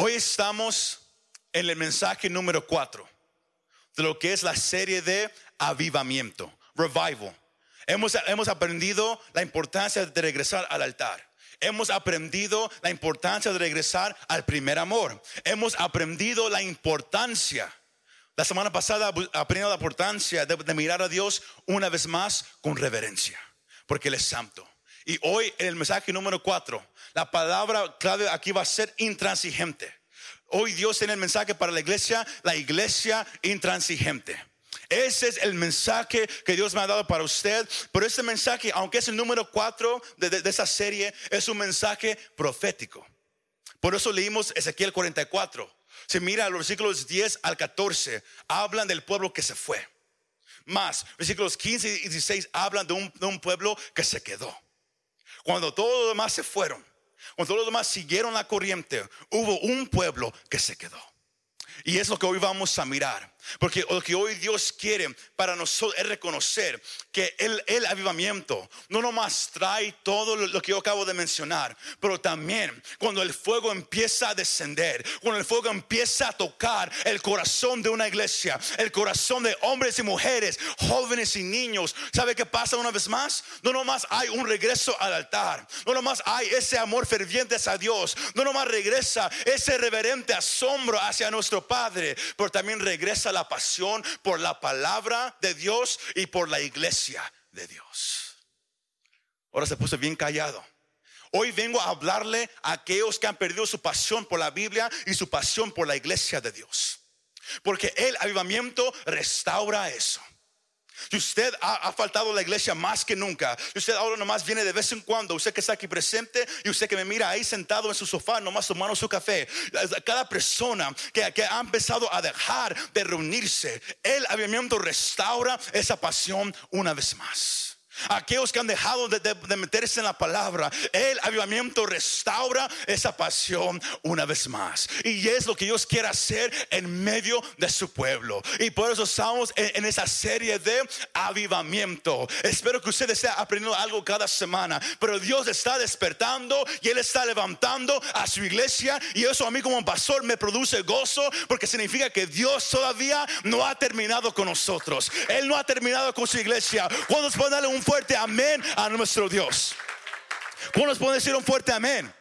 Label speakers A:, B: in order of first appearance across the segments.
A: Hoy estamos en el mensaje número 4 de lo que es la serie de avivamiento, revival. Hemos, hemos aprendido la importancia de regresar al altar. Hemos aprendido la importancia de regresar al primer amor. Hemos aprendido la importancia. La semana pasada aprendimos la importancia de, mirar a Dios una vez más con reverencia, porque Él es santo. Y hoy en el mensaje número 4, la palabra clave aquí va a ser intransigente. Hoy Dios tiene el mensaje para la iglesia, la iglesia intransigente. Ese es el mensaje que Dios me ha dado para usted. Pero este mensaje, aunque es el número 4 de, esa serie, es un mensaje profético. Por eso leímos Ezequiel 44. Se mira los versículos 10 al 14, hablan del pueblo que se fue. Más, versículos 15 y 16 hablan de un, de un pueblo que se quedó. Cuando todos los demás se fueron, cuando todos los demás siguieron la corriente, hubo un pueblo que se quedó. Y es lo que hoy vamos a mirar. Porque lo que hoy Dios quiere para nosotros es reconocer que el, el, avivamiento no nomás trae todo lo que yo acabo de mencionar, pero también cuando el fuego empieza a descender, cuando el fuego empieza a tocar el corazón de una iglesia, el corazón de hombres y mujeres, jóvenes y niños, ¿sabe qué pasa una vez más? No nomás hay un regreso al altar, no nomás hay ese amor ferviente hacia Dios, no nomás regresa ese reverente asombro hacia nuestro Padre, pero también regresa la la pasión por la palabra de Dios y por la iglesia de Dios. Ahora se puso bien callado. Hoy vengo a hablarle a aquellos que han perdido su pasión por la Biblia y su pasión por la iglesia de Dios. Porque el avivamiento restaura eso. Si usted ha, faltado a la iglesia más que nunca, y usted ahora nomás viene de vez en cuando, usted que está aquí presente y usted que me mira ahí sentado en su sofá, nomás tomando su café, cada persona que, que ha empezado a dejar de reunirse, el avivamiento restaura esa pasión una vez más. Aquellos que han dejado de, meterse en la palabra, el avivamiento restaura esa pasión una vez más. Y es lo que Dios quiere hacer en medio de su pueblo. Y por eso estamos en, esa serie de avivamiento. Espero que usted esté aprendiendo algo cada semana. Pero Dios está despertando y Él está levantando a su iglesia. Y eso a mí como pastor me produce gozo porque significa que Dios todavía no ha terminado con nosotros. Él no ha terminado con su iglesia. Cuando pueden darle un fuerte amén a nuestro Dios? ¿Cuántos pueden decir un fuerte amén?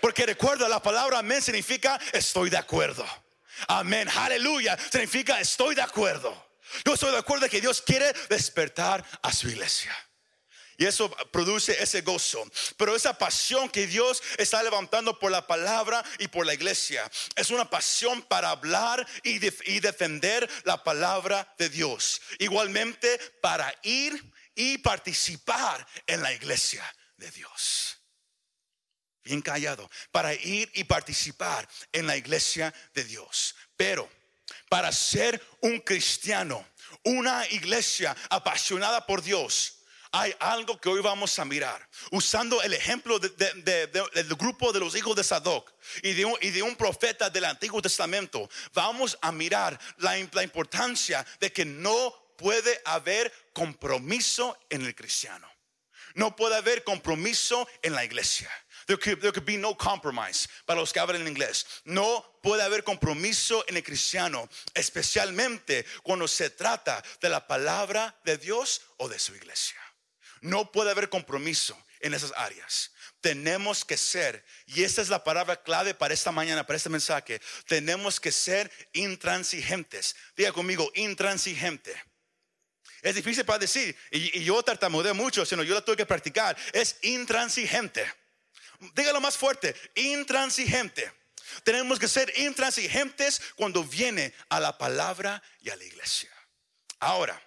A: Porque recuerda, la palabra amén significa estoy de acuerdo. Amén, aleluya, significa estoy de acuerdo. Yo estoy de acuerdo que Dios quiere despertar a su iglesia. Y eso produce ese gozo. Pero esa pasión que Dios está levantando por la palabra y por la iglesia es una pasión para hablar y, y defender la palabra de Dios. Igualmente para ir y participar en la iglesia de Dios. Bien callado, para ir y participar en la iglesia de Dios. Pero para ser un cristiano, una iglesia apasionada por Dios, hay algo que hoy vamos a mirar. Usando el ejemplo del grupo de los hijos de Sadoc y de, un, de profeta del Antiguo Testamento, vamos a mirar la importancia de que no puede haber compromiso en el cristiano. No puede haber compromiso en la iglesia. There could, be no compromise para los que hablan en inglés. No puede haber compromiso en el cristiano, especialmente cuando se trata de la palabra de Dios o de su iglesia. No puede haber compromiso en esas áreas. Tenemos que ser, y esta es la palabra clave para esta mañana, para este mensaje, tenemos que ser intransigentes. Diga conmigo, intransigente. Es difícil para decir, y, yo tartamudeo mucho, sino yo la tuve que practicar. Es intransigente. Dígalo más fuerte, intransigente. Tenemos que ser intransigentes cuando viene a la palabra y a la iglesia. Ahora,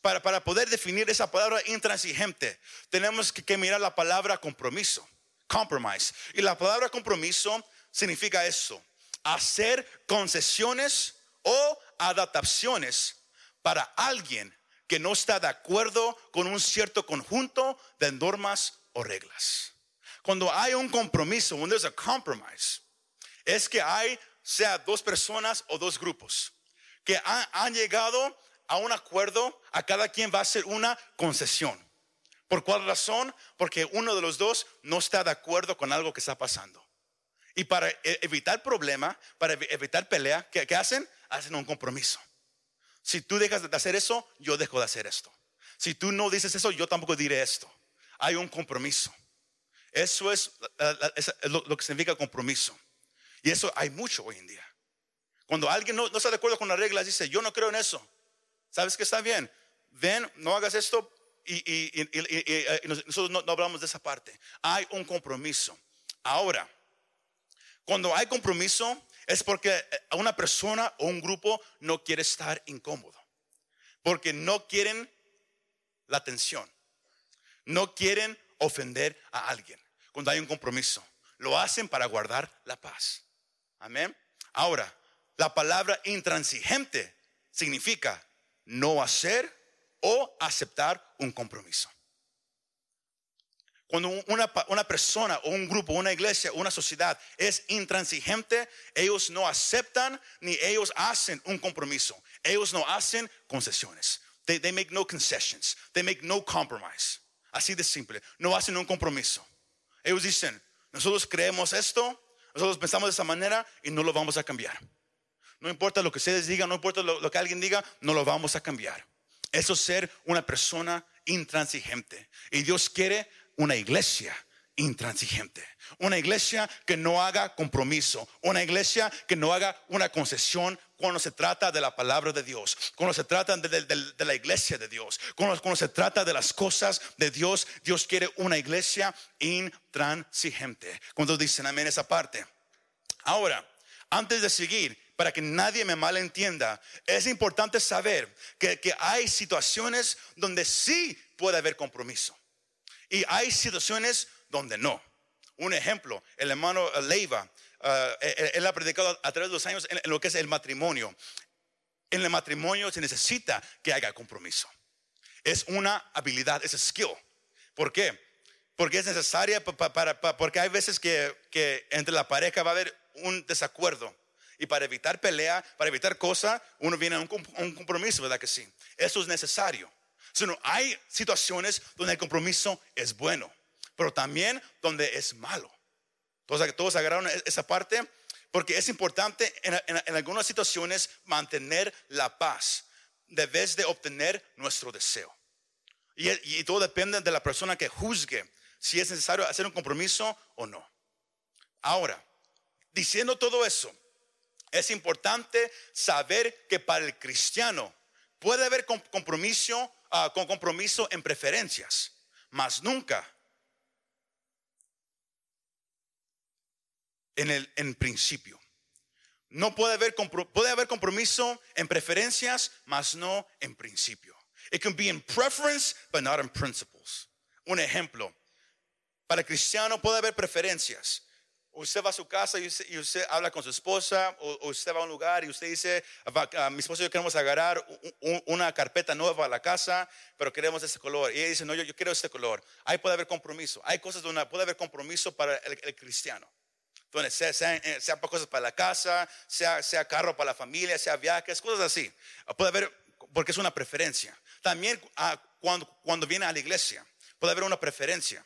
A: para, para poder definir esa palabra intransigente, tenemos que mirar la palabra compromiso, compromise. Y la palabra compromiso significa eso, hacer concesiones o adaptaciones para alguien que no está de acuerdo con un cierto conjunto de normas o reglas. Cuando hay un compromiso, when there's a compromise, es que hay, sea dos personas o dos grupos, que han, llegado a un acuerdo, a cada quien va a hacer una concesión. ¿Por cuál razón? Porque uno de los dos no está de acuerdo con algo que está pasando. Y para e- evitar problema, para evi- evitar pelea, ¿qué, qué hacen? Hacen un compromiso. Si tú dejas de hacer eso, yo dejo de hacer esto. Si tú no dices eso, yo tampoco diré esto. Hay un compromiso. Eso es, eh, eh, lo, que significa compromiso. Y eso hay mucho hoy en día. Cuando alguien no, está de acuerdo con las reglas, dice, yo no creo en eso. ¿Sabes que está bien? Ven, no hagas esto y, y nosotros no, no hablamos de esa parte. Hay un compromiso. Ahora, cuando hay compromiso es porque eh, una persona o un grupo no quiere estar incómodo. Porque no quieren la atención. No quieren ofender a alguien. Cuando hay un compromiso. Lo hacen para guardar la paz. Amén. Ahora, la palabra intransigente significa no hacer o aceptar un compromiso. Cuando una, una persona o un grupo, una iglesia, una sociedad es intransigente, ellos no aceptan ni ellos hacen un compromiso. Ellos no hacen concesiones. They, they make no concessions. They make no compromise. Así de simple. No hacen un compromiso. Ellos dicen, nosotros creemos esto, nosotros pensamos de esa manera y no lo vamos a cambiar. No importa lo que ustedes digan, no importa lo, lo que alguien diga, no lo vamos a cambiar. Eso es ser una persona intransigente. Y Dios quiere una iglesia intransigente. Una iglesia que no haga compromiso. Una iglesia que no haga una concesión cuando se trata de la palabra de Dios. Cuando se trata de, la iglesia de Dios. Cuando, cuando se trata de las cosas de Dios. Dios quiere una iglesia intransigente. Cuando dicen amén esa parte. Ahora, antes de seguir, para que nadie me malentienda, es importante saber que hay situaciones donde sí puede haber compromiso y hay situaciones donde no. Un ejemplo, el hermano Leiva, eh, él, él ha predicado a través de los años en, lo que es el matrimonio. En el matrimonio se necesita que haya compromiso. Es una habilidad, es skill. ¿Por qué? Porque es necesaria pa- pa- para, pa- porque hay veces que, que entre la pareja va a haber un desacuerdo. Y para evitar pelea, para evitar cosas, uno viene a un, un compromiso, ¿verdad que sí? Eso es necesario. Sino hay situaciones donde el compromiso es bueno, pero también donde es malo. Todos, todos agarraron e- esa parte porque es importante en, en- algunas situaciones mantener la paz de vez de obtener nuestro deseo. Y, y todo depende de la persona que juzgue si es necesario hacer un compromiso o no. Ahora, diciendo todo eso, es importante saber que para el cristiano puede haber com- compromiso, ah, con compromiso en preferencias, mas nunca en el en principio. No puede haber, puede haber compromiso en preferencias, mas no en principio. It can be in preference, but not in principles. Un ejemplo, para cristiano puede haber preferencias. Usted va a su casa y usted, y usted habla con su esposa, o, o usted va a un lugar y usted dice, "Va- ah, mi esposo y yo queremos agarrar u- u- una carpeta nueva a la casa, pero queremos este color. Y ella dice, no, yo, yo quiero este color. Ahí puede haber compromiso. Hay cosas donde puede haber compromiso para el, el cristiano. Donde sea, sea, eh, sea cosas para la casa, sea, sea carro para la familia, sea viajes, cosas así. Puede haber, porque es una preferencia. También ah, cuando, cuando viene a la iglesia, puede haber una preferencia.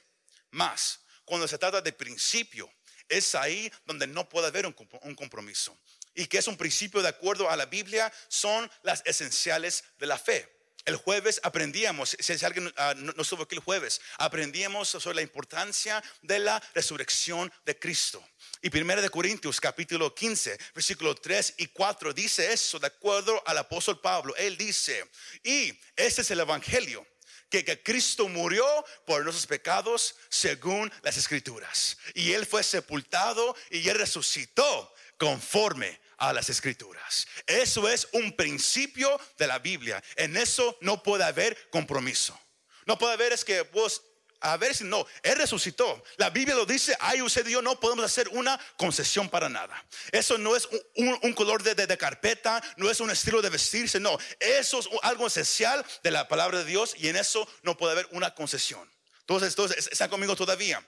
A: Más, cuando se trata de principio, es ahí donde no puede haber un, comp- un compromiso. Y que es un principio de acuerdo a la Biblia, son las esenciales de la fe. El jueves aprendíamos, si alguien ah, no, no estuvo aquí el jueves, aprendíamos sobre la importancia de la resurrección de Cristo. Y 1 de Corintios capítulo 15, versículo 3 y 4 dice eso de acuerdo al apóstol Pablo. Él dice, y este es el evangelio que, Cristo murió por nuestros pecados según las escrituras. Y Él fue sepultado y Él resucitó conforme a las escrituras. Eso es un principio de la Biblia. En eso no puede haber compromiso. No puede haber es que vos... A ver si no, Él resucitó. La Biblia lo dice, ay, usted y yo no podemos hacer una concesión para nada. Eso no es un, color de, de- carpeta, no es un estilo de vestirse, no. Eso es algo esencial de la palabra de Dios y en eso no puede haber una concesión. Entonces, entonces están conmigo todavía.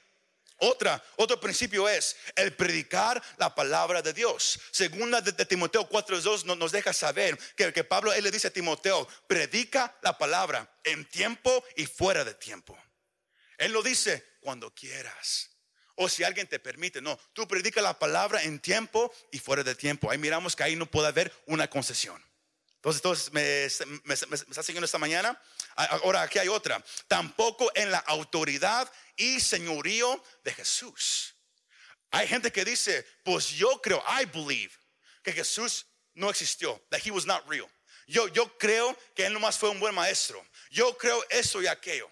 A: Otra, otro principio es el predicar la palabra de Dios. Segunda de, Timoteo 4.2 nos, nos deja saber que, que Pablo, él le dice a Timoteo, predica la palabra en tiempo y fuera de tiempo. Él lo dice cuando quieras. o si alguien te permite. No, tú predica la palabra en tiempo y fuera de tiempo. Ahí miramos que ahí no puede haber una concesión. Entonces, me, me, está siguiendo esta mañana. Ahora, aquí hay otra. Tampoco en la autoridad y señorío de Jesús. Hay gente que dice, pues yo creo, I believe, que Jesús no existió, that he was not real. Yo, yo creo que él nomás fue un buen maestro. Yo creo eso y aquello.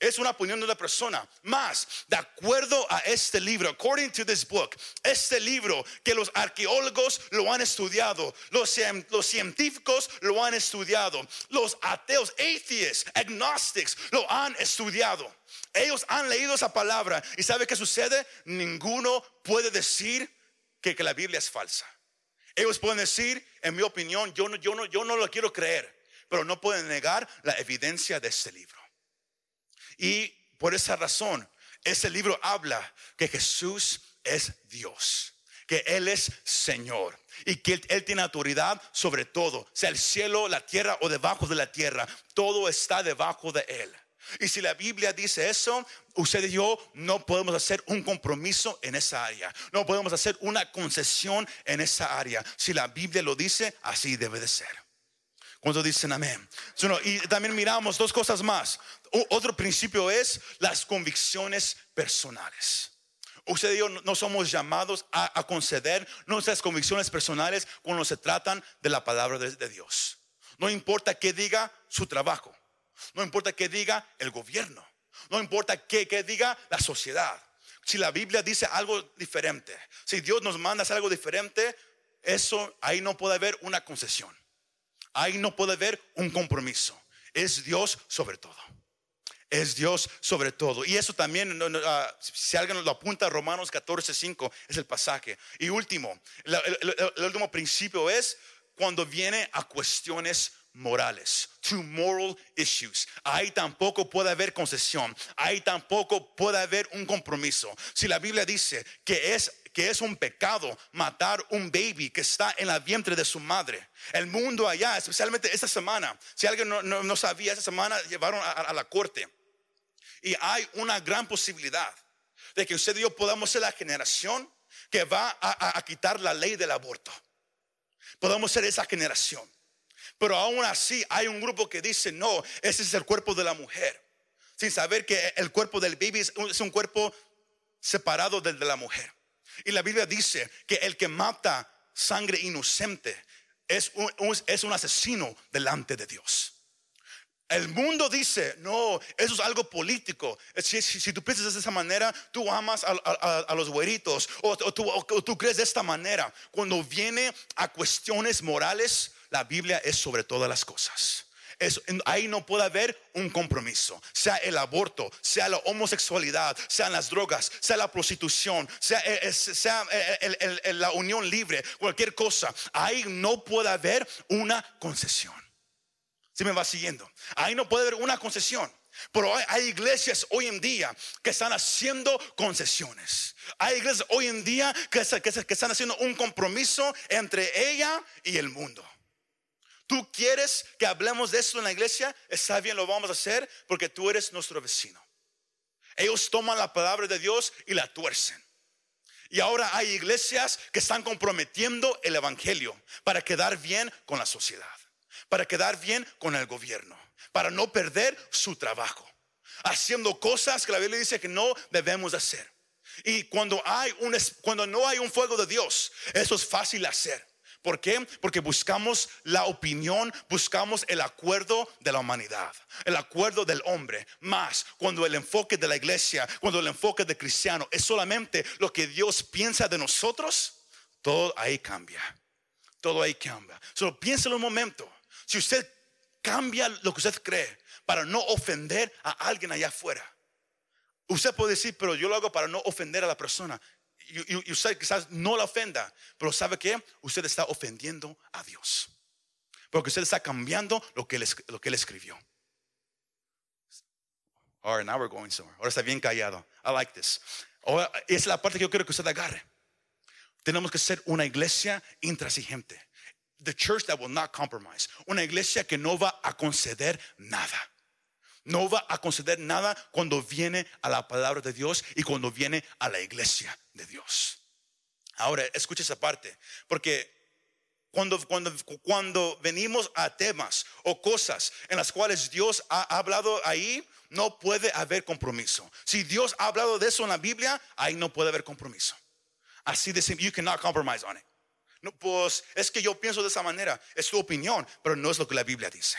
A: Es una opinión de una persona. Más, de acuerdo a este libro, according to this book, este libro que los arqueólogos lo han estudiado, los, los científicos lo han estudiado, los ateos, atheists, agnostics lo han estudiado. Ellos han leído esa palabra y ¿sabe qué sucede? Ninguno puede decir que, que la Biblia es falsa. Ellos pueden decir, en mi opinión, yo no, yo no, yo no lo quiero creer, pero no pueden negar la evidencia de este libro. Y por esa razón, ese libro habla que Jesús es Dios, que Él es Señor y que él, tiene autoridad sobre todo, sea el cielo, la tierra o debajo de la tierra, todo está debajo de Él. Y si la Biblia dice eso, usted y yo no podemos hacer un compromiso en esa área. No podemos hacer una concesión en esa área. Si la Biblia lo dice, así debe de ser. Cuando dicen amén. Y también miramos dos cosas más. Otro principio es las convicciones personales. Usted y yo no somos llamados a, conceder nuestras convicciones personales cuando se tratan de la palabra de, Dios. No importa qué diga su trabajo. No importa qué diga el gobierno. No importa qué, qué diga la sociedad. Si la Biblia dice algo diferente, si Dios nos manda hacer algo diferente, eso ahí no puede haber una concesión. Ahí no puede haber un compromiso. Es Dios sobre todo. Es Dios sobre todo. Y eso también, ah, si alguien lo apunta, Romanos 14, 5 es el pasaje. Y último, el, último principio es cuando viene a cuestiones morales, to moral issues. Ahí tampoco puede haber concesión, ahí tampoco puede haber un compromiso. Si la Biblia dice que es que es un pecado matar un baby que está en la vientre de su madre. El mundo allá, especialmente esta semana, si alguien no, sabía, esta semana llevaron a, la corte. Y hay una gran posibilidad de que usted y yo podamos ser la generación que va a, a quitar la ley del aborto. Podemos ser esa generación. Pero aún así hay un grupo que dice, no, ese es el cuerpo de la mujer. Sin saber que el cuerpo del baby es un cuerpo separado del de la mujer. Y la Biblia dice que el que mata sangre inocente es un, es un asesino delante de Dios. El mundo dice, no, eso es algo político. Si, si, tú piensas de esa manera, tú amas a, los güeritos o, tú, o, tú, crees de esta manera. Cuando viene a cuestiones morales, la Biblia es sobre todas las cosas ahí no puede haber un compromiso. Sea el aborto, sea la homosexualidad, sean las drogas, sea la prostitución, sea, eh, eh, la unión libre, cualquier cosa. Ahí no puede haber una concesión. Si me va siguiendo, ahí no puede haber una concesión. Pero hay, iglesias hoy en día que están haciendo concesiones. Hay iglesias hoy en día que están haciendo un compromiso entre ella y el mundo. Tú quieres que hablemos de esto en la iglesia, está bien, lo vamos a hacer porque tú eres nuestro vecino. Ellos toman la palabra de Dios y la tuercen. Y ahora hay iglesias que están comprometiendo el evangelio para quedar bien con la sociedad, para quedar bien con el gobierno, para no perder su trabajo, haciendo cosas que la Biblia dice que no debemos hacer. Y cuando hay un cuando no hay un fuego de Dios, eso es fácil hacer. ¿Por qué? Porque buscamos la opinión, buscamos el acuerdo de la humanidad, el acuerdo del hombre. Más cuando el enfoque de la iglesia, cuando el enfoque de cristiano es solamente lo que Dios piensa de nosotros, todo ahí cambia. Todo ahí cambia. Solo piénselo un momento. Si usted cambia lo que usted cree para no ofender a alguien allá afuera, usted puede decir, pero yo lo hago para no ofender a la persona y, usted quizás no la ofenda, pero ¿sabe qué? Usted está ofendiendo a Dios. Porque usted está cambiando lo que él, que escribió. Ahora, now we're going somewhere. Ahora está bien callado. I like this. Ahora, es la parte que yo quiero que usted agarre. Tenemos que ser una iglesia intransigente. The church that will not compromise. Una iglesia que no va a conceder nada. No va a conceder nada cuando viene a la palabra de Dios y cuando viene a la iglesia de Dios. Ahora, escucha esa parte, porque cuando, cuando, cuando venimos a temas o cosas en las cuales Dios ha hablado ahí, no puede haber compromiso. Si Dios ha hablado de eso en la Biblia, ahí no puede haber compromiso. Así de simple, you cannot compromise on it. No, pues es que yo pienso de esa manera, es tu opinión, pero no es lo que la Biblia dice.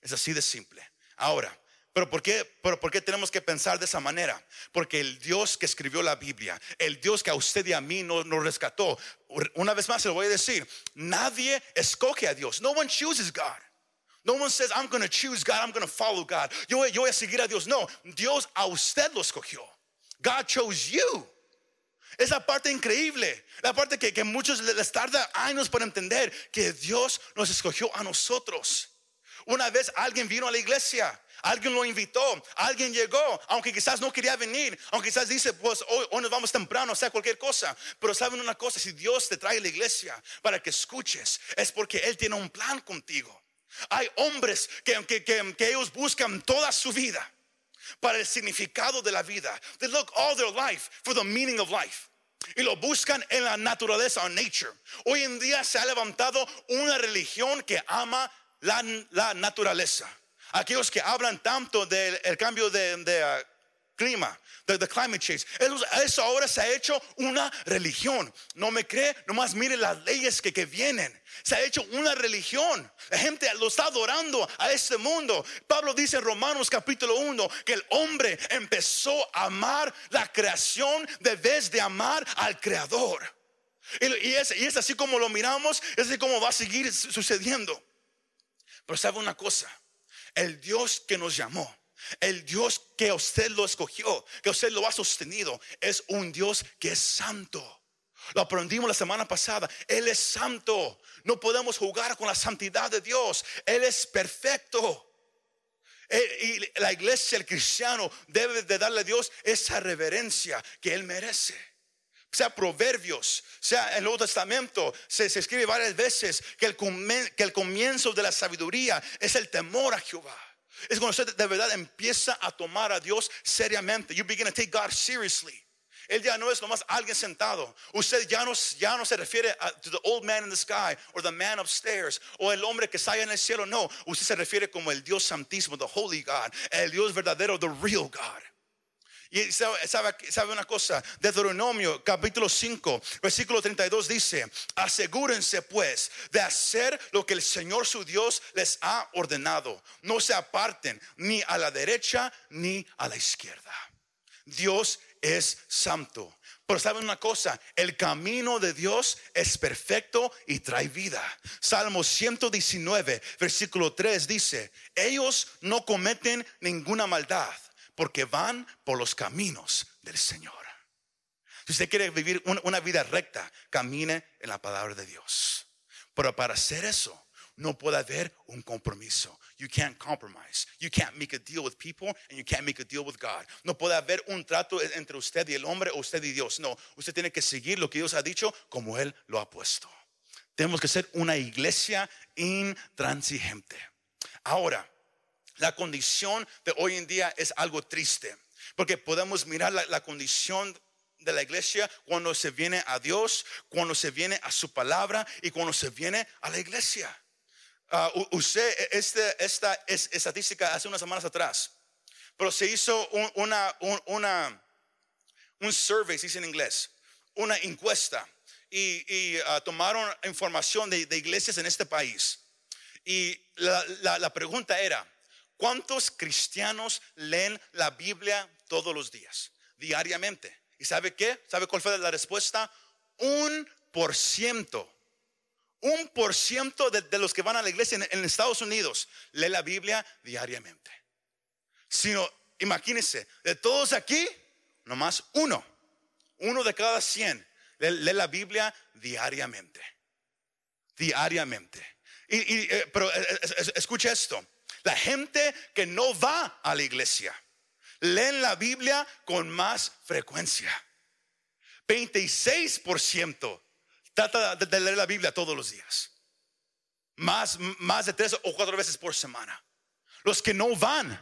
A: Es así de simple. Ahora, pero ¿por qué, pero ¿por qué tenemos que pensar de esa manera? Porque el Dios que escribió la Biblia, el Dios que a usted y a mí nos, nos rescató, una vez más se lo voy a decir, nadie escoge a Dios. No one chooses God. No one says, I'm going to choose God, I'm going to follow God. Yo, yo voy a seguir a Dios. No, Dios a usted lo escogió. God chose you. Esa parte increíble, la parte que, que muchos les tarda años para entender que Dios nos escogió a nosotros. Una vez alguien vino a la iglesia, alguien lo invitó, alguien llegó, aunque quizás no quería venir, aunque quizás dice, pues hoy, hoy nos vamos temprano, o sea, cualquier cosa. Pero saben una cosa, si Dios te trae a la iglesia para que escuches, es porque Él tiene un plan contigo. Hay hombres que, que, que, que ellos buscan toda su vida para el significado de la vida. They look all their life for the meaning of life. Y lo buscan en la naturaleza, o nature. Hoy en día se ha levantado una religión que ama la, naturaleza. Aquellos que hablan tanto del cambio de, uh, clima, de, climate change. Eso, ahora se ha hecho una religión. No me cree, nomás mire las leyes que, que vienen. Se ha hecho una religión. La gente lo está adorando a este mundo. Pablo dice en Romanos capítulo 1 que el hombre empezó a amar la creación de vez de amar al creador. Y, y es así como lo miramos, es así como va a seguir sucediendo. Pero sabe una cosa, el Dios que nos llamó el Dios que usted lo escogió, que usted lo ha sostenido, es un Dios que es santo. Lo aprendimos la semana pasada. Él es santo. No podemos jugar con la santidad de Dios. Él es perfecto. Y la iglesia, el cristiano, debe de darle a Dios esa reverencia que Él merece. Sea Proverbios, sea el Nuevo Testamento, se, escribe varias veces que el, que el comienzo de la sabiduría es el temor a Jehová. Es cuando usted de verdad empieza a tomar a Dios seriamente. You begin to take God seriously. Él ya no es nomás alguien sentado. Usted ya no, ya no se refiere a to the old man in the sky or the man upstairs o el hombre que está en el cielo. No, usted se refiere como el Dios santísimo, the holy God, el Dios verdadero, the real God. Y sabe, una cosa, Deuteronomio capítulo 5, versículo 32 dice, asegúrense pues de hacer lo que el Señor su Dios les ha ordenado. No se aparten ni a la derecha ni a la izquierda. Dios es santo. Pero saben una cosa, el camino de Dios es perfecto y trae vida. Salmo 119, versículo 3 dice, ellos no cometen ninguna maldad porque van por los caminos del Señor. Si usted quiere vivir una vida recta, camine en la palabra de Dios. Pero para hacer eso, no puede haber un compromiso. You can't compromise. You can't make a deal with people and you can't make a deal with God. No puede haber un trato entre usted y el hombre o usted y Dios. No, usted tiene que seguir lo que Dios ha dicho como Él lo ha puesto. Tenemos que ser una iglesia intransigente. Ahora, la condición de hoy en día es algo triste, porque podemos mirar la, condición de la iglesia cuando se viene a Dios, cuando se viene a su palabra y cuando se viene a la iglesia. Uh, usted, este, esta es, estadística hace unas semanas atrás, pero se hizo un, una, una, un survey, se dice en inglés, una encuesta y, uh, tomaron información de, iglesias en este país. Y la, la pregunta era, ¿Cuántos cristianos leen la Biblia todos los días, diariamente? ¿Y sabe qué? ¿Sabe cuál fue la respuesta? Un por ciento. Un por ciento de, los que van a la iglesia en, Estados Unidos lee la Biblia diariamente. Sino, imagínense, de todos aquí, nomás uno, uno de cada cien lee, la Biblia diariamente. Diariamente. Y, eh, pero eh, eh, escucha esto. La gente que no va a la iglesia leen la Biblia con más frecuencia. 26% trata de leer la Biblia todos los días. Más, más de tres o cuatro veces por semana. Los que no van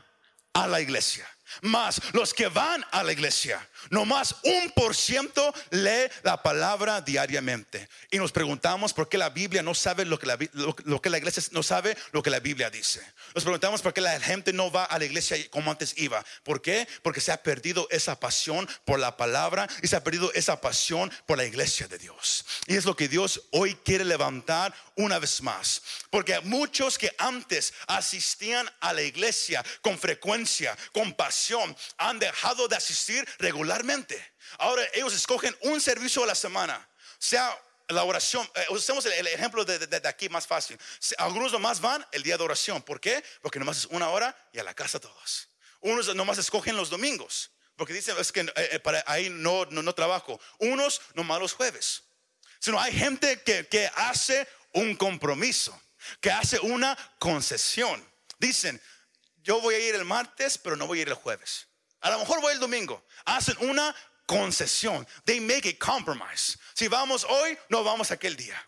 A: a la iglesia. Más los que van a la iglesia, no más un por ciento lee la palabra diariamente. Y nos preguntamos por qué la Biblia no sabe lo que la, lo, que la iglesia no sabe lo que la Biblia dice. Nos preguntamos por qué la gente no va a la iglesia como antes iba. ¿Por qué? Porque se ha perdido esa pasión por la palabra y se ha perdido esa pasión por la iglesia de Dios. Y es lo que Dios hoy quiere levantar una vez más. Porque muchos que antes asistían a la iglesia con frecuencia, con pasión, han dejado de asistir regularmente. Ahora ellos escogen un servicio a la semana, sea la oración, eh, usemos el, ejemplo de, aquí más fácil. Algunos nomás van el día de oración. ¿Por qué? Porque nomás es una hora y a la casa todos. Unos nomás escogen los domingos. Porque dicen, es que eh, eh, ahí no, no, no, trabajo. Unos nomás los jueves. Sino hay gente que, que hace un compromiso, que hace una concesión. Dicen, yo voy a ir el martes, pero no voy a ir el jueves. A lo mejor voy el domingo. Hacen una concesión. They make a compromise. Si vamos hoy, no vamos aquel día.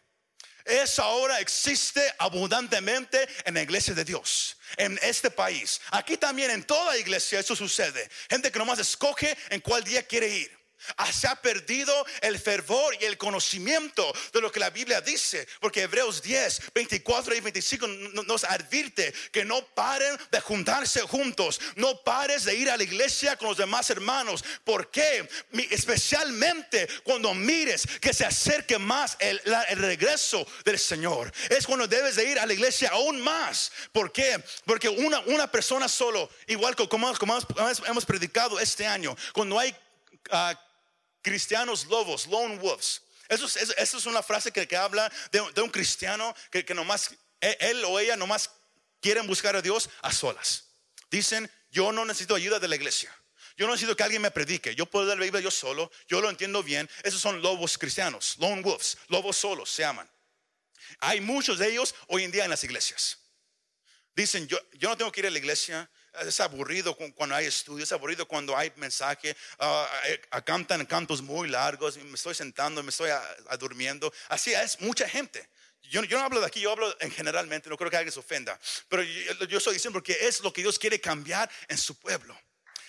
A: Eso ahora existe abundantemente en la iglesia de Dios, en este país. Aquí también en toda iglesia eso sucede. Gente que nomás escoge en cuál día quiere ir. Ah, se ha perdido el fervor y el conocimiento de lo que la Biblia dice, porque Hebreos 10, 24 y 25 nos advierte que no paren de juntarse juntos, no pares de ir a la iglesia con los demás hermanos. ¿Por qué? Especialmente cuando mires que se acerque más el, regreso del Señor. Es cuando debes de ir a la iglesia aún más. ¿Por qué? Porque una, una persona solo, igual como, como hemos predicado este año, cuando hay... Uh, cristianos lobos, lone wolves. Eso es, una frase que, habla de, un cristiano que, nomás, e, él o ella nomás quieren buscar a Dios a solas. Dicen, yo no necesito ayuda de la iglesia. Yo no necesito que alguien me predique. Yo puedo dar la Biblia yo solo. Yo lo entiendo bien. Esos son lobos cristianos, lone wolves, lobos solos se llaman. Hay muchos de ellos hoy en día en las iglesias. Dicen, yo, yo no tengo que ir a la iglesia, es aburrido cuando hay estudios, es aburrido cuando hay mensaje, uh, cantan cantos muy largos, me estoy sentando, me estoy durmiendo. Así es mucha gente. Yo, no hablo de aquí, yo hablo en generalmente, no creo que alguien se ofenda, pero yo, yo estoy diciendo porque es lo que Dios quiere cambiar en su pueblo.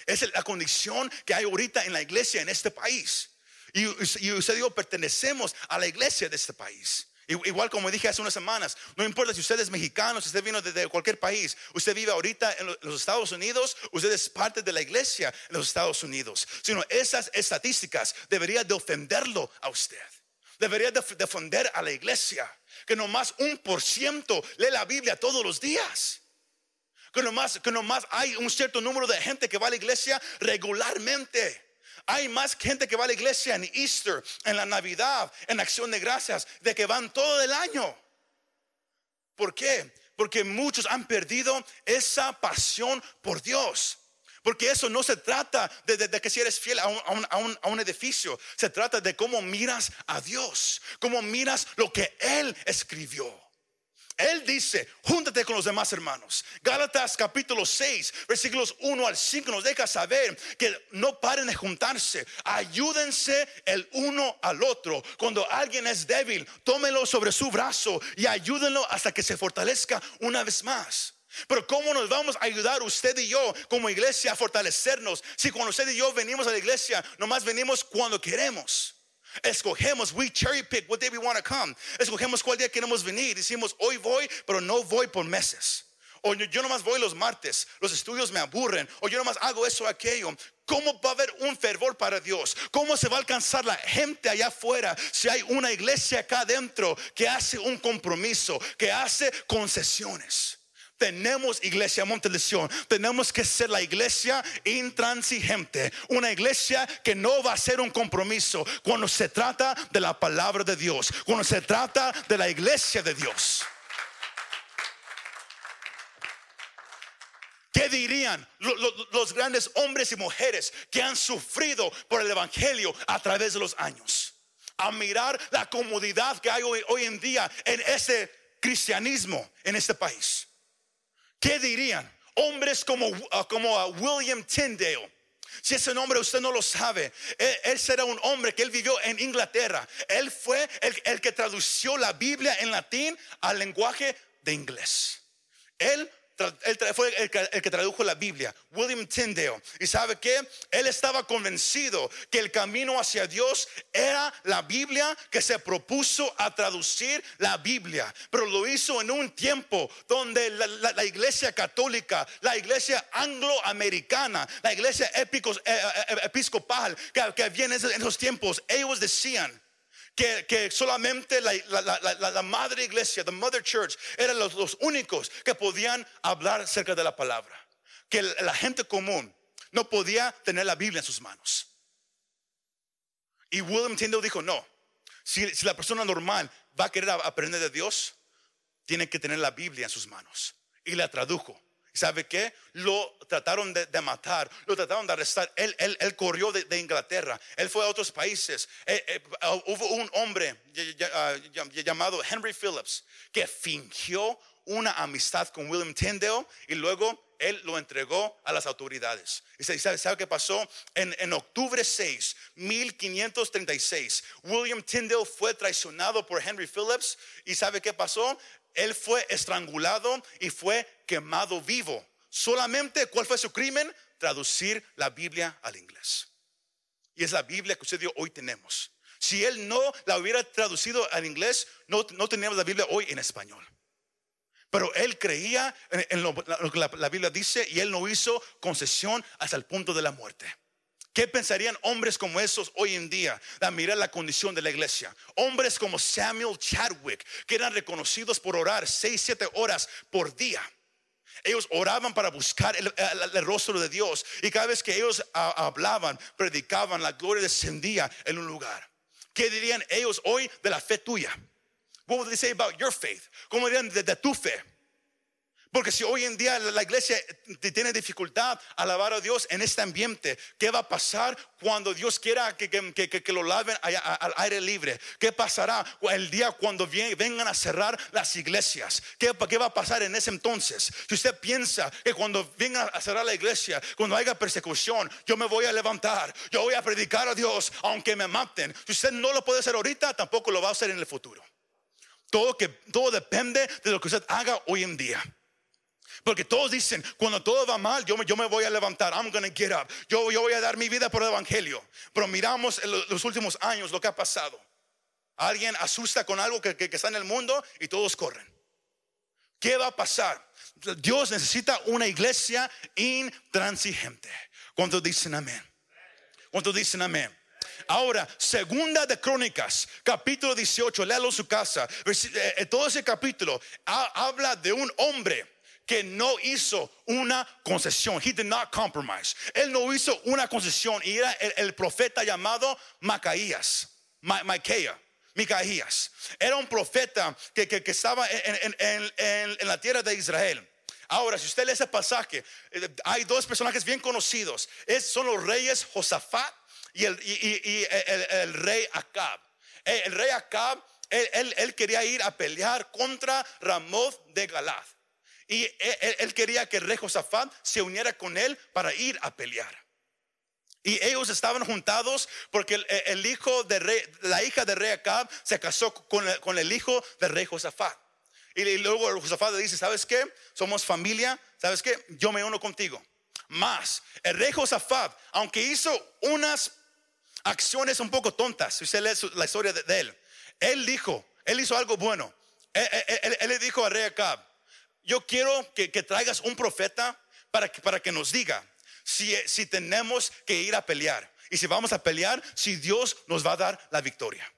A: Es la condición que hay ahorita en la iglesia en este país. Y, y usted pertenecemos a la iglesia de este país. Igual como dije hace unas semanas, no importa si usted es mexicano, si usted vino desde cualquier país, usted vive ahorita en los Estados Unidos, usted es parte de la iglesia en los Estados Unidos. Sino esas estadísticas deberían de ofenderlo a usted. Debería de defender a la iglesia. Que nomás un por ciento lee la Biblia todos los días. Que nomás, que nomás hay un cierto número de gente que va a la iglesia regularmente. Hay más gente que va a la iglesia en Easter, en la Navidad, en Acción de Gracias, de que van todo el año. ¿Por qué? Porque muchos han perdido esa pasión por Dios. Porque eso no se trata de, que si eres fiel a un, edificio, se trata de cómo miras a Dios, cómo miras lo que Él escribió. Él dice, júntate con los demás hermanos. Gálatas capítulo 6, versículos 1 al 5 nos deja saber que no paren de juntarse, ayúdense el uno al otro. Cuando alguien es débil, tómelo sobre su brazo y ayúdenlo hasta que se fortalezca una vez más. Pero ¿cómo nos vamos a ayudar usted y yo como iglesia a fortalecernos si cuando usted y yo venimos a la iglesia, nomás venimos cuando queremos? Escogemos, we cherry pick what day we want to come. Escogemos cuál día queremos venir. Decimos, hoy voy, pero no voy por meses. O yo nomás voy los martes, los estudios me aburren. O yo nomás hago eso o aquello. ¿Cómo va a haber un fervor para Dios? ¿Cómo se va a alcanzar la gente allá afuera si hay una iglesia acá adentro que hace un compromiso, que hace concesiones? Tenemos iglesia Monteleción, tenemos que ser la iglesia intransigente, una iglesia que no va a ser un compromiso cuando se trata de la palabra de Dios, cuando se trata de la iglesia de Dios. ¿Qué dirían los, grandes hombres y mujeres que han sufrido por el Evangelio a través de los años? A mirar la comodidad que hay hoy, hoy en día en ese cristianismo en este país. ¿Qué dirían? Hombres como, ah, como ah, William Tyndale. Si ese nombre usted no lo sabe, él, será un hombre que él vivió en Inglaterra. Él fue el, el, que tradució la Biblia en latín al lenguaje de inglés. Él él fue el que, tradujo la Biblia, William Tyndale. Y sabe que él estaba convencido que el camino hacia Dios era la Biblia, que se propuso a traducir la Biblia. Pero lo hizo en un tiempo donde la, iglesia católica, la iglesia angloamericana, la iglesia eh, eh, episcopal que, que viene en esos tiempos, ellos decían, que, solamente la, madre iglesia, the mother church, eran los, únicos que podían hablar acerca de la palabra. Que la gente común no podía tener la Biblia en sus manos. Y William Tyndale dijo, no, si, la persona normal va a querer aprender de Dios, tiene que tener la Biblia en sus manos. Y la tradujo. ¿Sabe qué? Lo trataron de, matar, lo trataron de arrestar. Él, corrió de, Inglaterra, él fue a otros países. Eh, eh, uh, hubo un hombre uh, llamado Henry Phillips que fingió una amistad con William Tyndale y luego él lo entregó a las autoridades. Y sabe, sabe qué pasó? En, en, octubre 6, 1536, William Tyndale fue traicionado por Henry Phillips. ¿Y sabe qué pasó? Él fue estrangulado y fue quemado vivo. Solamente, ¿cuál fue su crimen? Traducir la Biblia al inglés. Y es la Biblia que usted y hoy tenemos. Si él no la hubiera traducido al inglés, no, no teníamos la Biblia hoy en español. Pero él creía en, lo, que la Biblia dice y él no hizo concesión hasta el punto de la muerte. ¿Qué pensarían hombres como esos hoy en día a mirar la condición de la iglesia? Hombres como Samuel Chadwick, que eran reconocidos por orar seis, siete horas por día. Ellos oraban para buscar el, rostro de Dios y cada vez que ellos hablaban, predicaban, la gloria descendía en un lugar. ¿Qué dirían ellos hoy de la fe tuya? What would they say about your faith? ¿Cómo dirían de tu fe? Porque si hoy en día la iglesia tiene dificultad a alabar a Dios en este ambiente, ¿qué va a pasar cuando Dios quiera que, que, lo laven al aire libre? ¿Qué pasará el día cuando vengan a cerrar las iglesias? ¿Qué, ¿Qué va a pasar en ese entonces? Si usted piensa que cuando vengan a cerrar la iglesia, cuando haya persecución, yo me voy a levantar, yo voy a predicar a Dios aunque me maten. Si usted no lo puede hacer ahorita, tampoco lo va a hacer en el futuro. Todo, que, todo depende de lo que usted haga hoy en día. Porque todos dicen, cuando todo va mal, yo yo me voy a levantar. I'm gonna get up. Yo, yo voy a dar mi vida por el evangelio. Pero miramos en los últimos años lo que ha pasado. Alguien asusta con algo que, que, está en el mundo y todos corren. ¿Qué va a pasar? Dios necesita una iglesia intransigente. ¿Cuántos dicen amén? ¿Cuántos dicen amén? Ahora, segunda de Crónicas, capítulo 18, léalo en su casa. Eh, eh, todo ese capítulo habla de un hombre que no hizo una concesión. He did not compromise. Él no hizo una concesión y era el, profeta llamado Macaías. Micaías. Era un profeta que, que, estaba en, en, la tierra de Israel. Ahora, si usted lee ese pasaje, eh, hay dos personajes bien conocidos. Es, son los reyes Josafat y el, y, el, rey Acab. El, rey Acab, él, él, quería ir a pelear contra Ramoth de Galad. Y él, quería que rey Josafat se uniera con él para ir a pelear. Y ellos estaban juntados porque el, hijo de rey, la hija de rey Acab se casó con el, hijo del rey Josafat. Y luego Josafat le dice, ¿sabes qué? Somos familia, ¿sabes qué? Yo me uno contigo. Más, el rey Josafat, aunque hizo unas acciones un poco tontas, si usted lee la historia de, él, él dijo, él hizo algo bueno. Él, le dijo al rey Acab, yo quiero que, traigas un profeta para que, para que nos diga si, si tenemos que ir a pelear. Y si vamos a pelear, si Dios nos va a dar la victoria.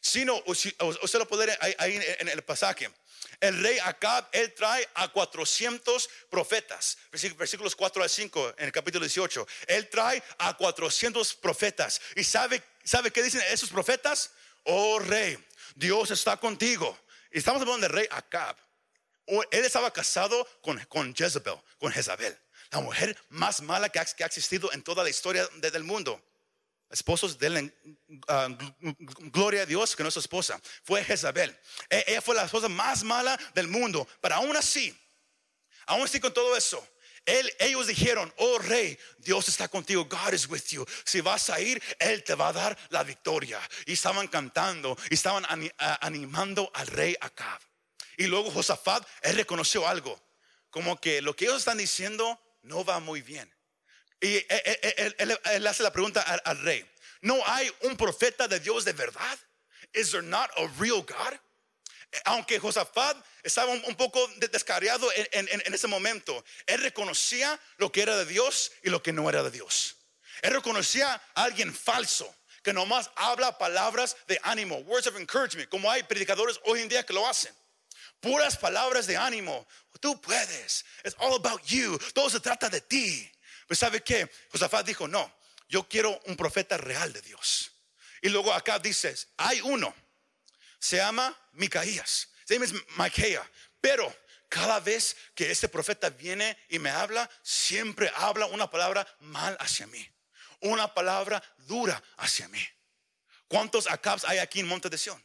A: Si no, usted lo puede ahí, ahí en el pasaje. El rey Acab, él trae a 400 profetas. Versículos 4 al 5 en el capítulo 18. Él trae a 400 profetas. ¿Y sabe, sabe qué dicen esos profetas? Oh rey, Dios está contigo. Estamos hablando del rey Acab él estaba casado con, con Jezebel, con Jezabel, la mujer más mala que ha, que ha existido en toda la historia del mundo. Esposos de ah, gloria a Dios que no es su esposa, fue Jezabel. E, ella fue la esposa más mala del mundo, pero aún así, aún así con todo eso, él, ellos dijeron, oh rey, Dios está contigo, God is with you. Si vas a ir, Él te va a dar la victoria. Y estaban cantando y estaban animando al rey Acab. Y luego Josafat, él reconoció algo. como que lo que ellos están diciendo no va muy bien. Y él, hace la pregunta al, rey, ¿no hay un profeta de Dios de verdad? ¿Is there not a real God? Aunque Josafat estaba un, poco descarriado en, en, ese momento, él reconocía lo que era de Dios y lo que no era de Dios. Él reconocía a alguien falso que nomás habla palabras de ánimo, words of encouragement, como hay predicadores hoy en día que lo hacen. Puras palabras de ánimo. Tú puedes. It's all about you. Todo se trata de ti. Pues sabe qué? Josafat dijo, no, yo quiero un profeta real de Dios. Y luego acá dices, hay uno, se llama Micaías, se llama Micaía, pero cada vez que este profeta viene y me habla, siempre habla una palabra mal hacia mí, una palabra dura hacia mí. ¿Cuántos Acabs hay aquí en Monte de Sion?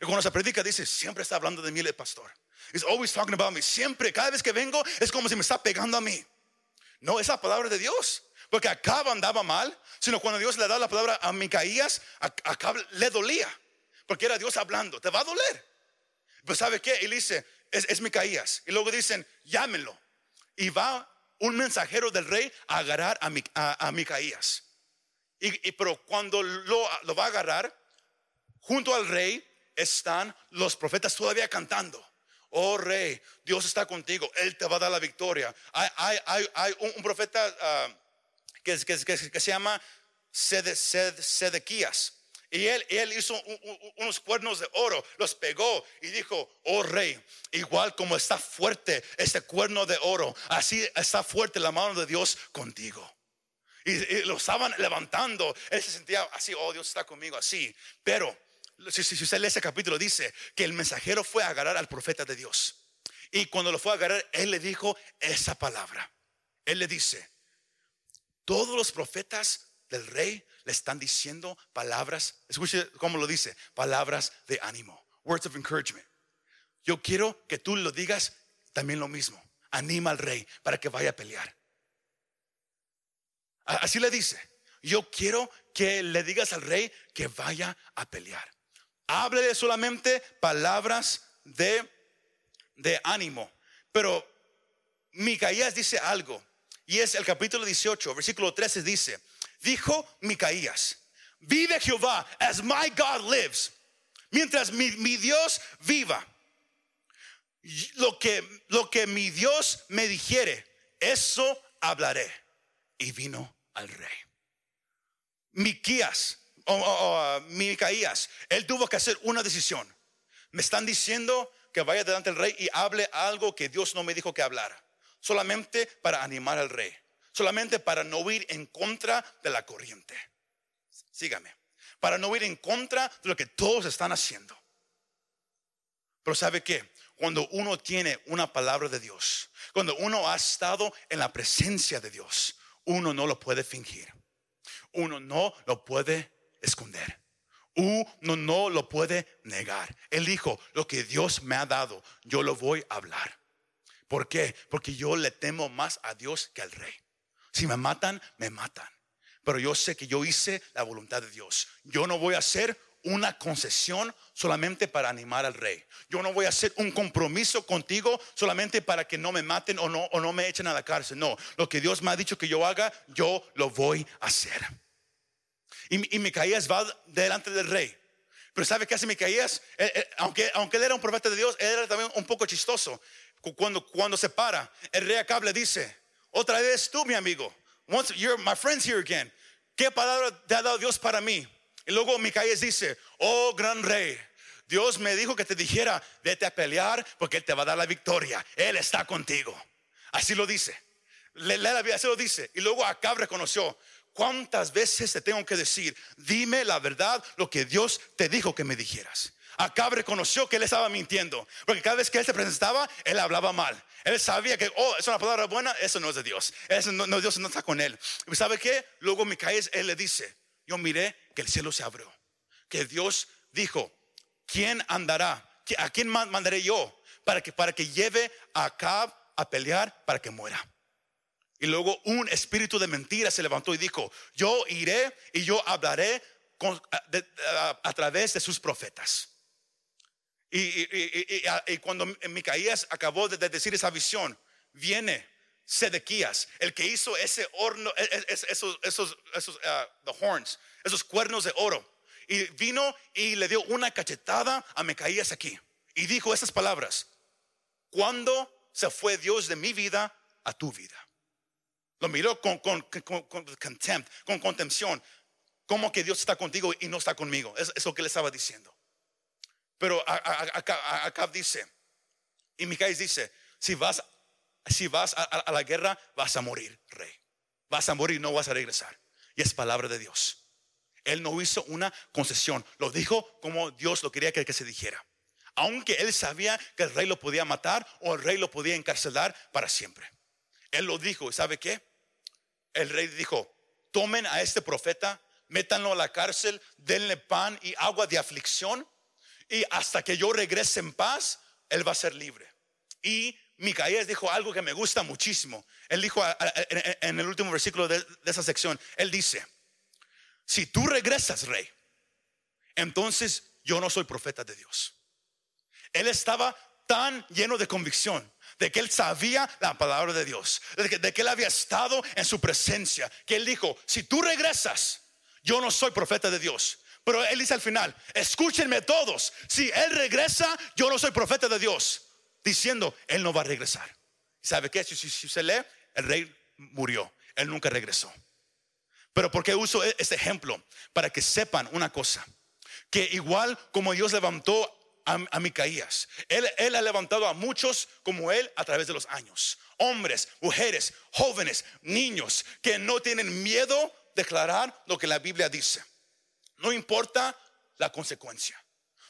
A: Y cuando se predica dice, siempre está hablando de mí el pastor. He's always talking about me. Siempre, cada vez que vengo es como si me está pegando a mí. No, esa palabra de Dios. Porque acá andaba mal, sino cuando Dios le da la palabra a Micaías, acá le dolía. Porque era Dios hablando, te va a doler. Pues ¿sabe qué? Y dice, es, Micaías. Y luego dicen, llámenlo. Y va un mensajero del rey a agarrar a, Micaías. Y, pero cuando lo, lo va a agarrar, junto al rey están los profetas todavía cantando. Oh rey, Dios está contigo, Él te va a dar la victoria. Hay, un, profeta ah, que, se llama Sedequías. Y él, hizo unos cuernos de oro, los pegó y dijo, oh rey, igual como está fuerte este cuerno de oro, así está fuerte la mano de Dios contigo. Y, y lo estaban levantando, él se sentía así, oh Dios está conmigo, así. Pero si, usted lee ese capítulo, dice que el mensajero fue a agarrar al profeta de Dios. Y cuando lo fue a agarrar, él le dijo esa palabra. Él le dice, todos los profetas del rey le están diciendo palabras, escuche cómo lo dice, palabras de ánimo, words of encouragement. Yo quiero que tú lo digas también lo mismo. Anima al rey para que vaya a pelear. Así le dice. Yo quiero que le digas al rey que vaya a pelear. Háblele solamente palabras de, de ánimo. Pero Micaías dice algo. Y es el capítulo 18, versículo 13 dice, dijo Micaías, vive Jehová as my God lives. Mientras mi, mi Dios viva, lo que, lo que mi Dios me dijere, eso hablaré. Y vino al rey. Miquías o, Micaías, él tuvo que hacer una decisión. Me están diciendo que vaya delante del rey y hable algo que Dios no me dijo que hablara. Solamente para animar al rey. Solamente para no ir en contra de la corriente. Sígame. Para no ir en contra de lo que todos están haciendo. Pero ¿sabe qué? Cuando uno tiene una palabra de Dios, cuando uno ha estado en la presencia de Dios, uno no lo puede fingir. Uno no lo puede esconder. Uno no lo puede negar. Él dijo, lo que Dios me ha dado, yo lo voy a hablar. ¿Por qué? Porque yo le temo más a Dios que al rey. Si me matan, me matan. Pero yo sé que yo hice la voluntad de Dios. Yo no voy a hacer una concesión solamente para animar al rey. Yo no voy a hacer un compromiso contigo solamente para que no me maten o no, o no me echen a la cárcel. No, lo que Dios me ha dicho que yo haga, yo lo voy a hacer. Y, Micaías va delante del rey. Pero ¿sabe qué hace Micaías? aunque, aunque él era un profeta de Dios, él era también un poco chistoso. Cuando, cuando se para, el rey Acab le dice, otra vez tú, mi amigo. Once you're my friends here again. ¿Qué palabra te ha dado Dios para mí? Y luego Micaías dice, oh gran rey, Dios me dijo que te dijera, vete a pelear porque Él te va a dar la victoria. Él está contigo. Así lo dice. Le, le, así lo dice. Y luego Acab reconoció, ¿Cuántas veces te tengo que decir, dime la verdad, lo que Dios te dijo que me dijeras? Acá reconoció que él estaba mintiendo, porque cada vez que él se presentaba, él hablaba mal. Él sabía que, oh, es una palabra buena, eso no es de Dios. Eso no, Dios no está con él. ¿Sabe qué? Luego Micaías, él le dice, yo miré que el cielo se abrió, que Dios dijo, ¿quién andará? ¿A quién mandaré yo para que, para que lleve a Acab a pelear para que muera? Y luego un espíritu de mentira se levantó y dijo, yo iré y yo hablaré a, través de sus profetas. Y, cuando Micaías acabó de, decir esa visión, viene Sedequías, el que hizo ese horno, e, e, esos, esos, esos uh, horns, esos cuernos de oro. Y vino y le dio una cachetada a Mecaías aquí. Y dijo esas palabras. Cuando se fue Dios de mi vida a tu vida? Lo miró con, con, con, con contempt, con contención. Como que Dios está contigo y no está conmigo. Es eso que le estaba diciendo. Pero acá, dice, y Micaías dice, si vas, si vas a la guerra, vas a morir, rey. Vas a morir, no vas a regresar. Y es palabra de Dios. Él no hizo una concesión, lo dijo como Dios lo quería que, se dijera. Aunque él sabía que el rey lo podía matar o el rey lo podía encarcelar para siempre. Él lo dijo, ¿sabe qué? El rey dijo, tomen a este profeta, métanlo a la cárcel, denle pan y agua de aflicción y hasta que yo regrese en paz, él va a ser libre. Y Micaías dijo algo que me gusta muchísimo. Él dijo en el último versículo de esa sección, él dice, si tú regresas, rey, entonces yo no soy profeta de Dios. Él estaba tan lleno de convicción de que él sabía la palabra de Dios, de que, de que, él había estado en su presencia, que él dijo, si tú regresas, yo no soy profeta de Dios. Pero él dice al final, escúchenme todos, si él regresa, yo no soy profeta de Dios, diciendo, él no va a regresar. ¿Sabe qué? Si, si se lee, el rey murió, él nunca regresó. Pero ¿por qué uso e-, este ejemplo? Para que sepan una cosa, que igual como Dios levantó a, Micaías, él, ha levantado a muchos como Él a través de los años. Hombres, mujeres, jóvenes, niños, que no tienen miedo de declarar lo que la Biblia dice. No importa la consecuencia.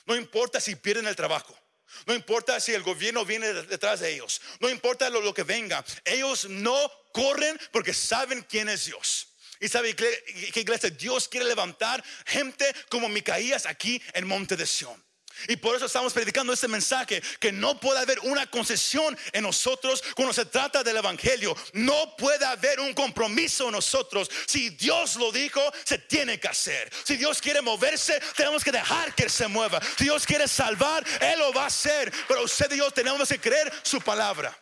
A: No importa si pierden el trabajo. No importa si el gobierno viene detrás de ellos. No importa lo, lo que venga. Ellos no corren porque saben quién es Dios. Y sabe que iglesia, Dios quiere levantar gente como Micaías aquí en Monte de Sion. Y por eso estamos predicando este mensaje, que no puede haber una concesión en nosotros cuando se trata del Evangelio. No puede haber un compromiso en nosotros. Si Dios lo dijo, se tiene que hacer. Si Dios quiere moverse, tenemos que dejar que se mueva. Si Dios quiere salvar, Él lo va a hacer. Pero usted y yo tenemos que creer su palabra.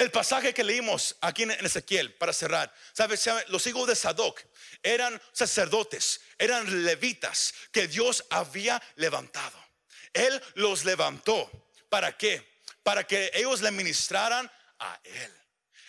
A: El pasaje que leímos aquí en Ezequiel, para cerrar, ¿sabes? Los hijos de Sadoc eran sacerdotes, eran levitas que Dios había levantado. Él los levantó. ¿Para qué? Para que ellos le ministraran a Él.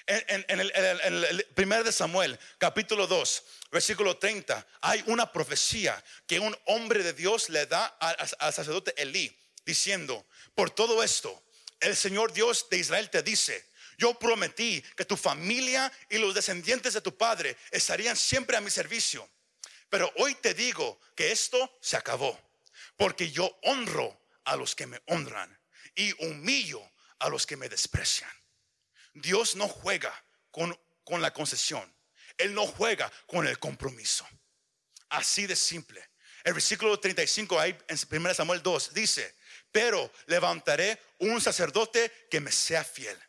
A: En, el, primer de Samuel, capítulo 2, versículo 30, hay una profecía que un hombre de Dios le da al sacerdote Elí, diciendo, por todo esto, el Señor Dios de Israel te dice, yo prometí que tu familia y los descendientes de tu padre estarían siempre a mi servicio. Pero hoy te digo que esto se acabó, porque yo honro a los que me honran y humillo a los que me desprecian. Dios no juega con, con la concesión, Él no juega con el compromiso. Así de simple. El versículo 35 ahí en 1 Samuel 2 dice, pero levantaré un sacerdote que me sea fiel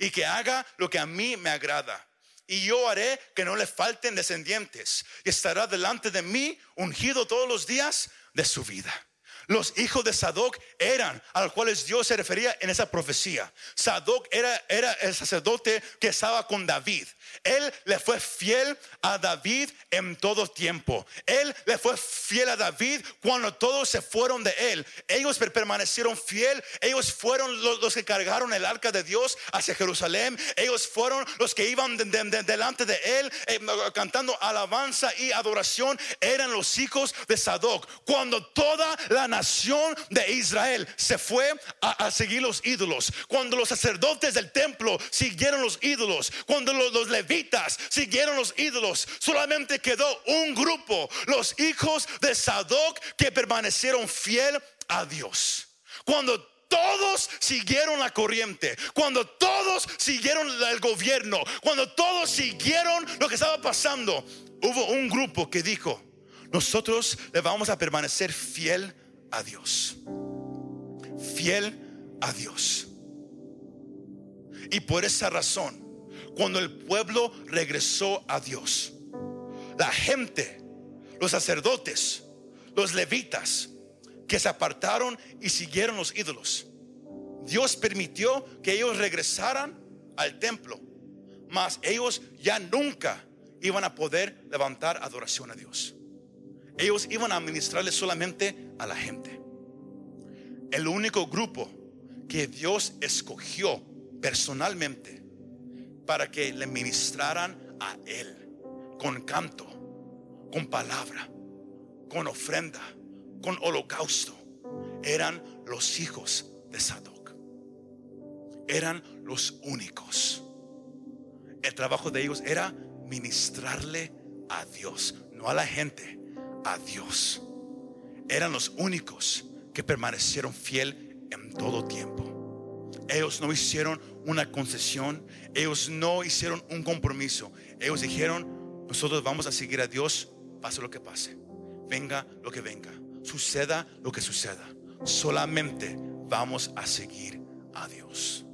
A: y que haga lo que a mí me agrada. Y yo haré que no le falten descendientes y estará delante de mí ungido todos los días de su vida. Los hijos de Sadoc eran a los cuales Dios se refería en esa profecía. Sadoc era, era el sacerdote que estaba con David. Él le fue fiel a David en todo tiempo. Él le fue fiel a David cuando todos se fueron de él. Ellos permanecieron fiel. Ellos fueron los, que cargaron el arca de Dios hacia Jerusalén. Ellos fueron los que iban delante de él eh, cantando alabanza y adoración. Eran los hijos de Sadoc. Cuando toda la nación de Israel se fue a, seguir los ídolos. Cuando los sacerdotes del templo siguieron los ídolos. Cuando los, los levitas siguieron los ídolos. Solamente quedó un grupo, los hijos de Sadoc, que permanecieron fiel a Dios. Cuando todos siguieron la corriente, cuando todos siguieron el gobierno, cuando todos siguieron lo que estaba pasando, hubo un grupo que dijo, nosotros le vamos a permanecer fiel a Dios. Fiel a Dios. Y por esa razón, cuando el pueblo regresó a Dios, la gente, los sacerdotes, los levitas, que se apartaron y siguieron los ídolos, Dios permitió que ellos regresaran al templo, mas ellos ya nunca iban a poder levantar adoración a Dios. Ellos iban a administrarle solamente a la gente. El único grupo que Dios escogió personalmente para que le ministraran a Él con canto, con palabra, con ofrenda, con holocausto, eran los hijos de Sadoc. Eran los únicos. El trabajo de ellos era ministrarle a Dios, no a la gente, a Dios. Eran los únicos que permanecieron fiel en todo tiempo. Ellos no hicieron una concesión, ellos no hicieron un compromiso. Ellos dijeron, nosotros vamos a seguir a Dios, pase lo que pase, venga lo que venga, suceda lo que suceda. Solamente vamos a seguir a Dios.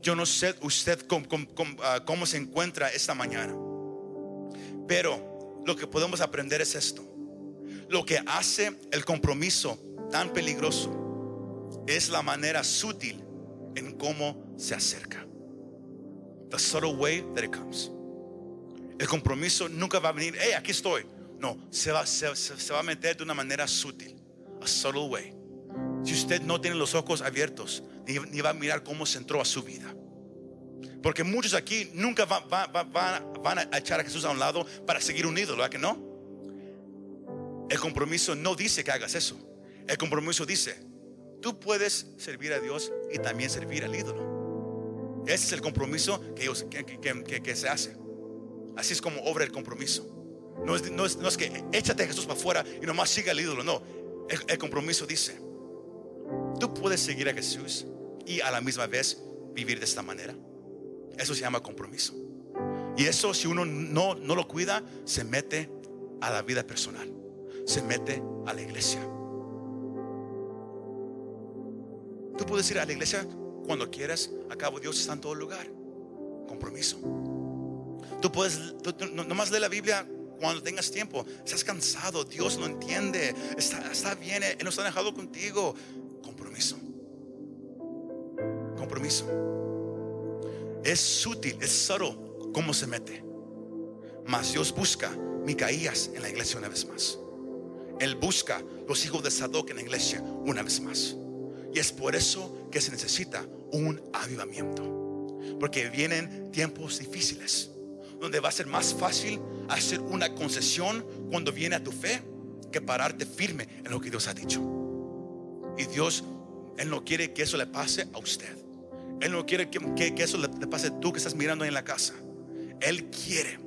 A: Yo no sé usted ah, cómo, se encuentra esta mañana, pero lo que podemos aprender es esto. Lo que hace el compromiso tan peligroso es la manera sutil en cómo se acerca. The subtle way that it comes. El compromiso nunca va a venir, hey, aquí estoy. No, se va, a meter de una manera sutil. A subtle way. Si usted no tiene los ojos abiertos, ni, va a mirar cómo se entró a su vida. Porque muchos aquí nunca van a echar a Jesús a un lado para seguir un ídolo, ¿verdad que no? El compromiso no dice que hagas eso. El compromiso dice, tú puedes servir a Dios y también servir al ídolo. Ese es el compromiso que, que, se hace. Así es como obra el compromiso. No es, no es, que échate a Jesús para afuera y nomás siga al ídolo. No, el compromiso dice, Tú puedes seguir a Jesús y a la misma vez vivir de esta manera. Eso se llama compromiso. Y eso si uno no, no lo cuida, se mete a la vida personal. Se mete a la iglesia. Tú puedes ir a la iglesia cuando quieras. Acabo, Dios está en todo lugar. Compromiso. Tú puedes, nomás lee la Biblia cuando tengas tiempo. Estás cansado, Dios no entiende. Está, está bien, Él no está enojado contigo. Compromiso. Compromiso. Es sutil, es solo cómo se mete. Mas Dios busca Micaías en la iglesia una vez más. Él busca los hijos de Sadoc en la iglesia una vez más. Y es por eso que se necesita un avivamiento. Porque vienen tiempos difíciles. Donde va a ser más fácil hacer una concesión cuando viene a tu fe que pararte firme en lo que Dios ha dicho. Y Dios, Él no quiere que eso le pase a usted. Él no quiere que, eso le, pase a tú que estás mirando ahí en la casa. Él quiere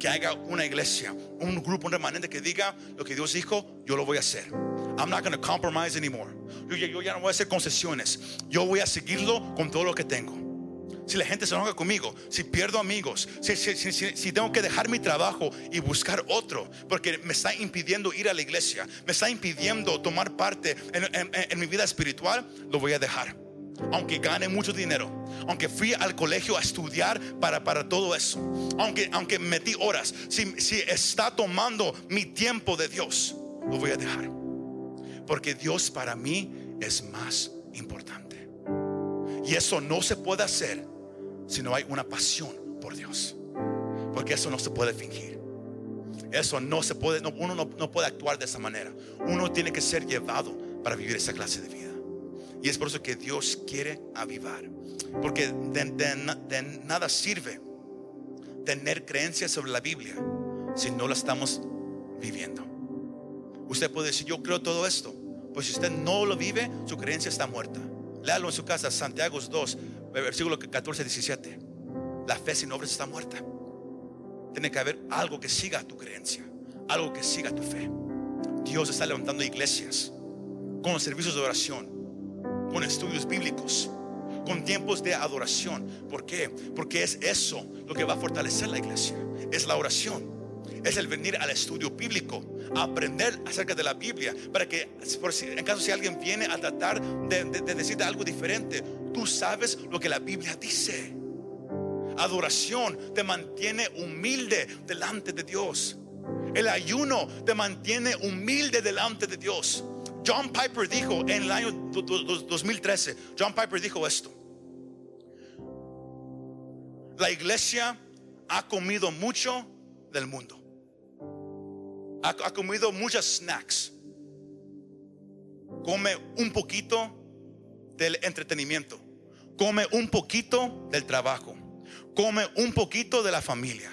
A: que haga una iglesia, un grupo, un remanente que diga lo que Dios dijo, yo lo voy a hacer. I'm not going to compromise anymore. Yo, ya no voy a hacer concesiones. Yo voy a seguirlo con todo lo que tengo si la gente se enoja conmigo, si pierdo amigos, si, tengo que dejar mi trabajo y buscar otro, porque me está impidiendo ir a la iglesia, me está impidiendo tomar parte en, mi vida espiritual, lo voy a dejar. Aunque gane mucho dinero, aunque fui al colegio a estudiar para, todo eso, aunque, aunque metí horas, si está tomando mi tiempo de Dios, lo voy a dejar. Porque Dios para mí es más importante. Y eso no se puede hacer si no hay una pasión por Dios. Porque eso no se puede fingir. Eso no se puede, uno no, puede actuar de esa manera. Uno tiene que ser llevado para vivir esa clase de vida. Y es por eso que Dios quiere avivar. Porque de, nada sirve tener creencias sobre la Biblia si no la estamos viviendo. Usted puede decir, yo creo todo esto. Pues si usted no lo vive, su creencia está muerta. Léalo en su casa, Santiago 2, versículo 14, 17. La fe sin obras está muerta. Tiene que haber algo que siga tu creencia, algo que siga tu fe. Dios está levantando iglesias con servicios de oración, con estudios bíblicos, con tiempos de adoración. ¿Por qué? Porque es eso lo que va a fortalecer la iglesia. Es la oración. Es el venir al estudio bíblico, aprender acerca de la Biblia, para que en caso si alguien viene a tratar de, de decirte algo diferente, tú sabes lo que la Biblia dice. Adoración te mantiene humilde delante de Dios. El ayuno te mantiene humilde delante de Dios. John Piper dijo en el año 2013, John Piper dijo esto. La iglesia ha comido mucho del mundo. Ha, comido muchas snacks. Come un poquito del entretenimiento. Come un poquito del trabajo. Come un poquito de la familia.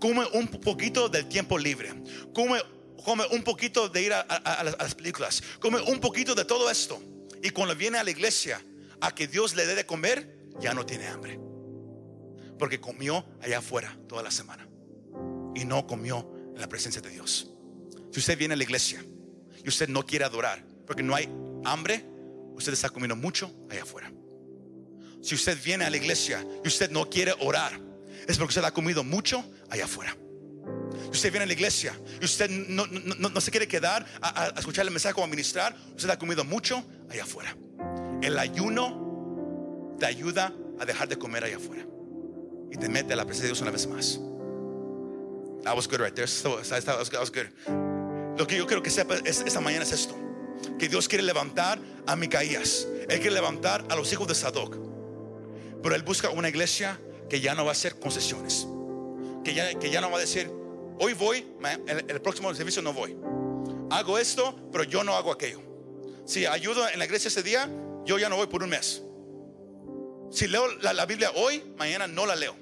A: Come un poquito del tiempo libre. Come, come un poquito de ir a las películas. Come un poquito de todo esto. Y cuando viene a la iglesia a que Dios le dé de comer, ya no tiene hambre. Porque comió allá afuera toda la semana. Y no comió en la presencia de Dios. Si usted viene a la iglesia y usted no quiere adorar porque no hay hambre, usted está comiendo mucho allá afuera. Si usted viene a la iglesia y usted no quiere orar, es porque usted ha comido mucho allá afuera. Si usted viene a la iglesia y usted no, no- no- se quiere quedar a, escuchar el mensaje o a ministrar, usted ha comido mucho allá afuera. El ayuno te ayuda a dejar de comer allá afuera y te mete a la presencia de Dios una vez más. That was good right there. So- that was good. Lo que yo quiero que sepa es- esta mañana es esto: que Dios quiere levantar a Micaías, Él quiere levantar a los hijos de Sadoc, pero Él busca una iglesia que ya no va a hacer concesiones, que ya, que ya no va a decir, hoy voy, el próximo servicio no voy, hago esto, pero yo no hago aquello. Si ayudo en la iglesia ese día, yo ya no voy por un mes. Si leo la, la Biblia hoy, mañana no la leo.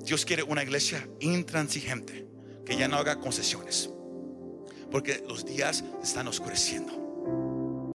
A: Dios quiere una iglesia intransigente que ya no haga concesiones. Porque los días están oscureciendo.